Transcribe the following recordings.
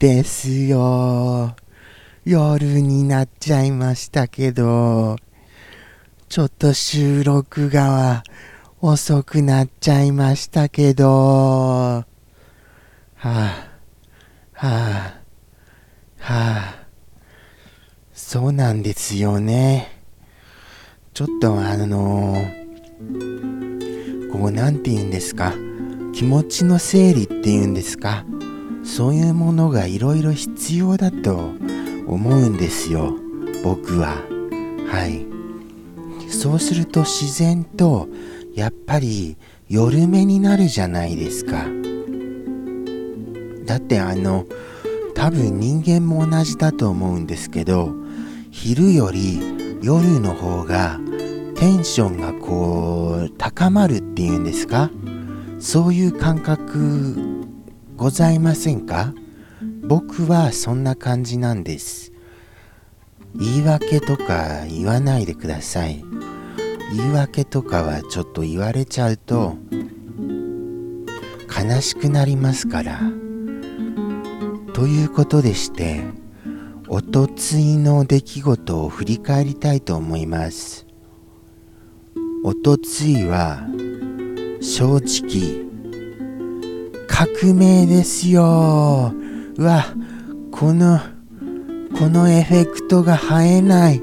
ですよ。夜になっちゃいましたけど、ちょっと収録がは遅くなっちゃいましたけど、はあ、はあ、はあ、そうなんですよね。ちょっとあのこう、なんて言うんですか？気持ちの整理っていうんですか？そういうものがいろいろ必要だと思うんですよ。僕は。はい。そうすると自然と、やっぱり夜目になるじゃないですか。だってあの、多分人間も同じだと思うんですけど、昼より夜の方がテンションがこう高まるっていうんですか？そういう感覚ございませんか？僕はそんな感じなんです。言い訳とか言わないでください。言い訳とかはちょっと言われちゃうと悲しくなりますから。ということでしておとついの出来事を振り返りたいと思います。おとついは正直革命ですよ。うわこのこのエフェクトが映えない。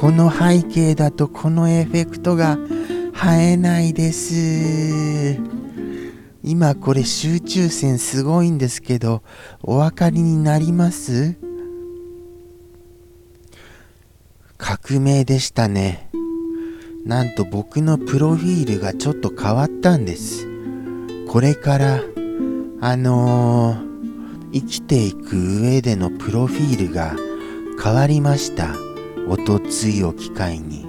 この背景だとこのエフェクトが映えないです。今これ集中線すごいんですけどお分かりになります？革命でしたね。なんと僕のプロフィールがちょっと変わったんです。これから、あのー、生きていく上でのプロフィールが変わりました。おとついを機会に。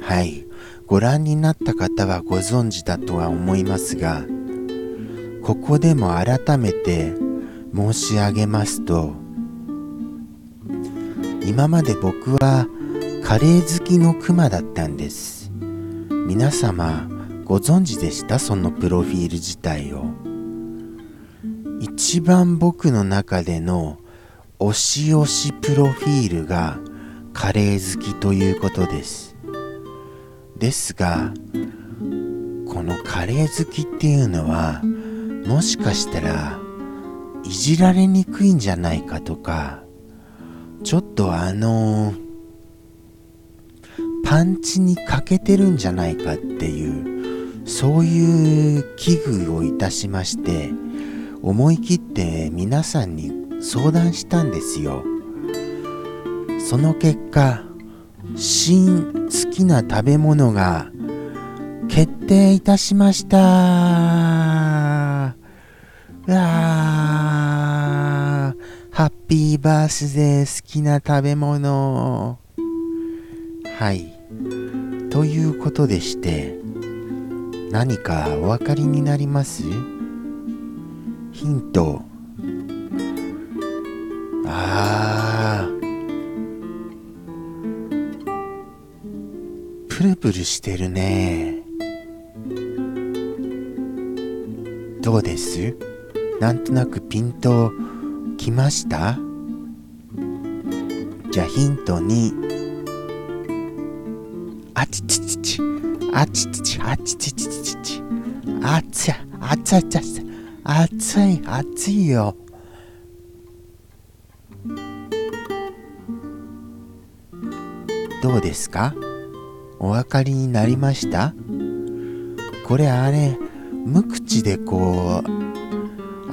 はい。ご覧になった方はご存知だとは思いますが、ここでも改めて申し上げますと、今まで僕はカレー好きのクマだったんです皆様ご存知でした？そのプロフィール自体を。一番僕の中での推し推しプロフィールがカレー好きということです。ですがこのカレー好きっていうのはもしかしたらいじられにくいんじゃないかとかちょっとあのパンチに欠けてるんじゃないかっていうそういう危惧をいたしまして思い切って皆さんに相談したんですよ。その結果新好きな食べ物が決定いたしました。うわハッピーバースデー好きな食べ物。はい。ということでして何かお分かりになります？ヒント。あー。プルプルしてるね。どうです？なんとなくピンときました？じゃあヒント2あちちちち、あちちち、あちちち。ちち、あつい、あつい、あつい、あつい、あついよ。どうですか？お分かりになりました？これあれ、無口でこう、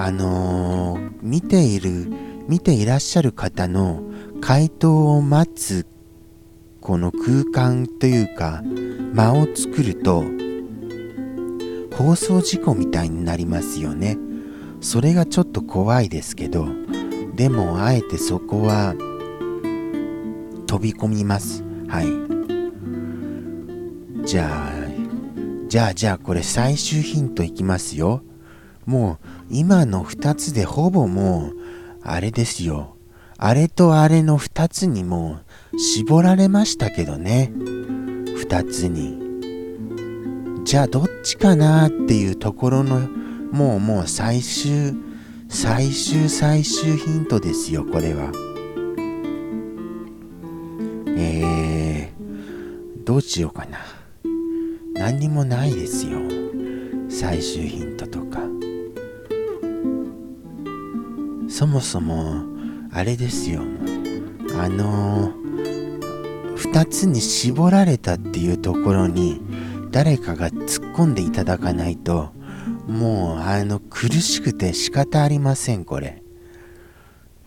あのー、見ている、見ていらっしゃる方の回答を待つこの空間というか間を作ると放送事故みたいになりますよね。それがちょっと怖いですけどでもあえてそこは飛び込みます。はい。じゃあじゃあじゃあこれ最終ヒントいきますよ。もう今の2つでほぼもうあれですよ。あれとあれの2つにもう絞られましたけどね。2つに。じゃあどっちかなっていうところのもうもう最終最終最終ヒントですよこれは。えー、どうしようかな。何にもないですよ。最終ヒントとか。そもそもあれですよ。あのー、2つに絞られたっていうところに誰かが突っ込んでいただかないともうあの苦しくて仕方ありませんこれ。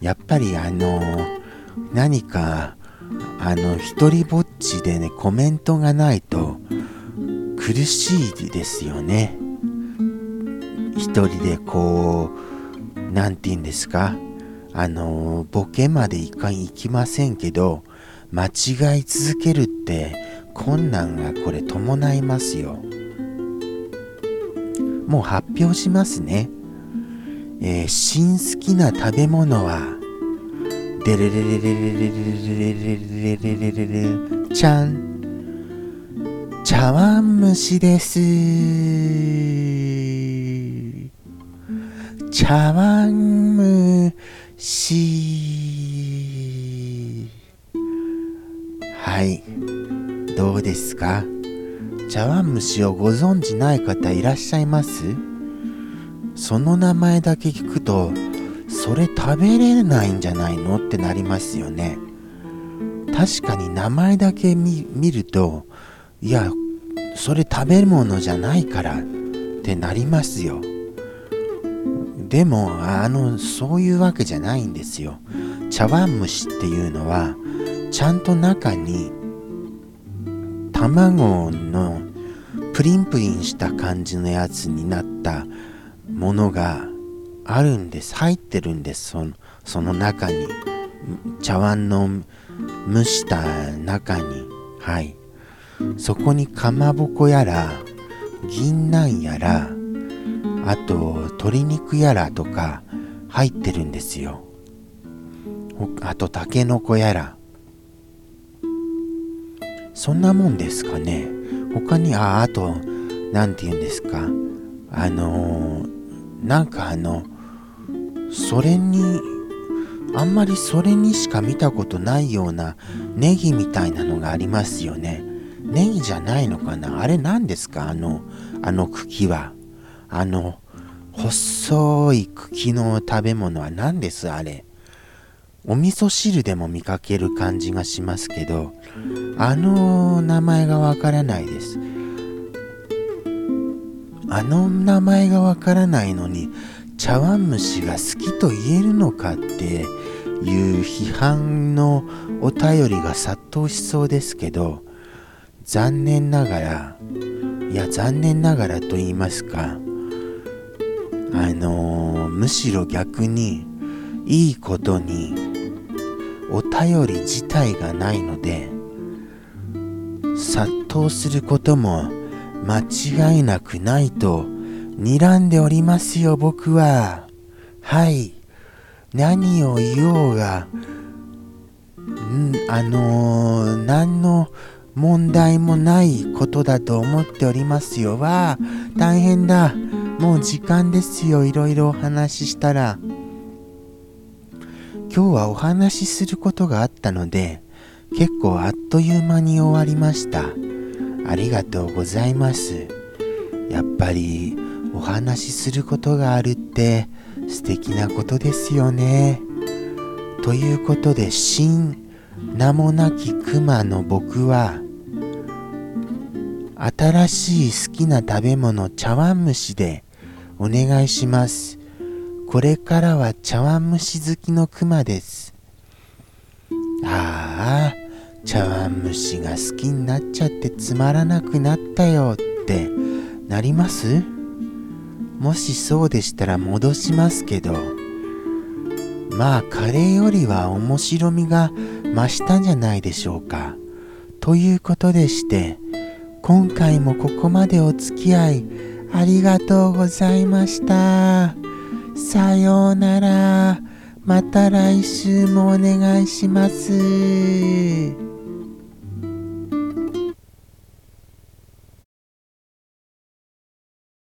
やっぱりあの何かあの一人ぼっちでねコメントがないと苦しいですよね。一人でこう何て言うんですか？あのボケまでいかいきませんけど間違い続けるって困難がこれ伴いますよ。もう発表しますね。えー、新好きな食べ物はデレレレレレレレレレレレレレレちゃん茶碗蒸しです茶碗蒸しはいどうですか？茶碗蒸しをご存じない方いらっしゃいます？その名前だけ聞くとそれ食べれないんじゃないの？ってなりますよね。確かに名前だけ見るといやそれ食べ物じゃないからってなりますよ。でもあのそういうわけじゃないんですよ。茶碗蒸しっていうのはちゃんと中に卵のプリンプリンした感じのやつになったものがあるんです。入ってるんです。そのその中に。茶碗の蒸した中に。はい。そこにかまぼこやら銀杏やらあと鶏肉やらとか入ってるんですよ。あとたけのこやら。そんなもんですかね。他にああと何て言うんですか。あのー、なんかあのそれにあんまりそれにしか見たことないようなネギみたいなのがありますよね。ネギじゃないのかな。あれ何ですか？あのあの茎は。あの細い茎の食べ物は何です？あれ。お味噌汁でも見かける感じがしますけど。あの名前がわからないです。あの名前がわからないのに茶碗蒸しが好きと言えるのかっていう批判のお便りが殺到しそうですけど残念ながらいや残念ながらと言いますかあのー、むしろ逆にいいことにお便り自体がないので殺到することも間違いなくないと睨んでおりますよ僕ははい何を言おうがんあのー、何の問題もないことだと思っておりますよ。わあ、大変だ。もう時間ですよ。いろいろお話ししたら。今日はお話しすることがあったので、結構あっという間に終わりました。ありがとうございます。やっぱりお話しすることがあるって素敵なことですよね。ということで、新名もなき熊の僕は新しい好きな食べ物茶碗蒸しでお願いします。これからは茶碗蒸し好きのクマです。ああ、茶碗蒸しが好きになっちゃってつまらなくなったよってなります？もしそうでしたら戻しますけど、まあカレーよりは面白みが増したんじゃないでしょうか。ということでして、今回もここまでお付き合いありがとうございました。さようなら。また来週もお願いします。